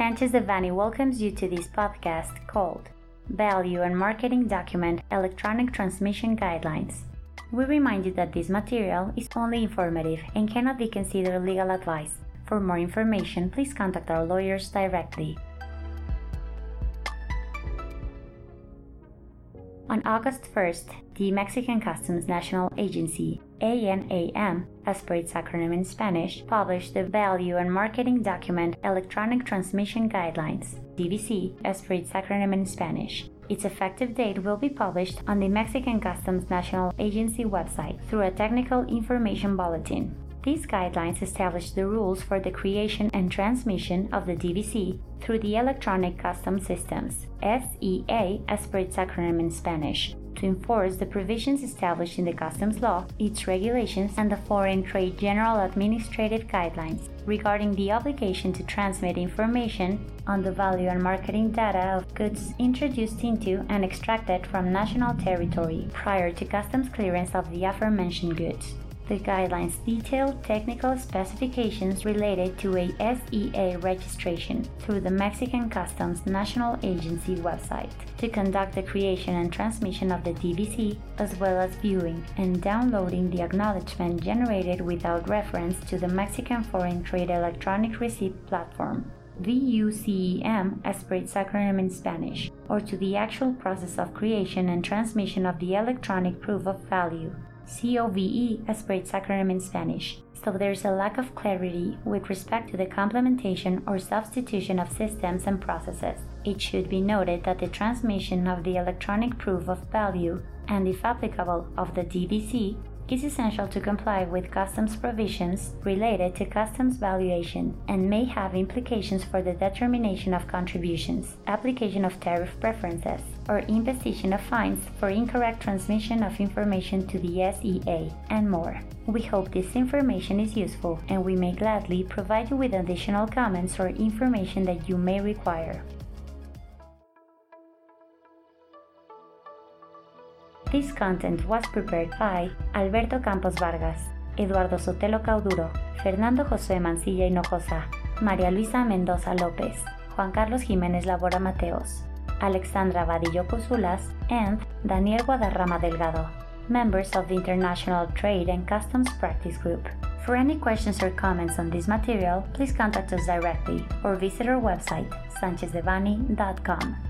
Sanchez Devanny welcomes you to this podcast called Value and Marketing Document Electronic Transmission Guidelines. We remind you that this material is only informative and cannot be considered legal advice. For more information, please contact our lawyers directly. On August 1st, the Mexican Customs National Agency, ANAM, as per its acronym in Spanish, published the Value and Marketing Document Electronic Transmission Guidelines, DVC, as per its acronym in Spanish. Its effective date will be published on the Mexican Customs National Agency website through a technical information bulletin. These guidelines establish the rules for the creation and transmission of the DVC through the Electronic Customs Systems, SEA as per its acronym in Spanish, to enforce the provisions established in the customs law, its regulations, and the Foreign Trade General Administrative Guidelines regarding the obligation to transmit information on the value and marketing data of goods introduced into and extracted from national territory prior to customs clearance of the aforementioned goods. The guidelines detail technical specifications related to a SEA registration through the Mexican Customs National Agency website to conduct the creation and transmission of the DVC, as well as viewing and downloading the acknowledgement generated without reference to the Mexican Foreign Trade Electronic Receipt Platform. VUCEM as per its acronym in Spanish, or to the actual process of creation and transmission of the electronic proof of value. COVE as per its acronym in Spanish, so there is a lack of clarity with respect to the complementation or substitution of systems and processes. It should be noted that the transmission of the electronic proof of value and, if applicable, of the DVC is essential to comply with customs provisions related to customs valuation and may have implications for the determination of contributions, application of tariff preferences, or imposition of fines for incorrect transmission of information to the SEA, and more. We hope this information is useful and we may gladly provide you with additional comments or information that you may require. This content was prepared by Alberto Campos Vargas, Eduardo Sotelo Cauduro, Fernando José Mancilla Hinojosa, María Luisa Mendoza López, Juan Carlos Jiménez Labora Mateos, Alexandra Vadillo Cusulas, and Daniel Guadarrama Delgado, members of the International Trade and Customs Practice Group. For any questions or comments on this material, please contact us directly or visit our website, sanchezdevanny.com.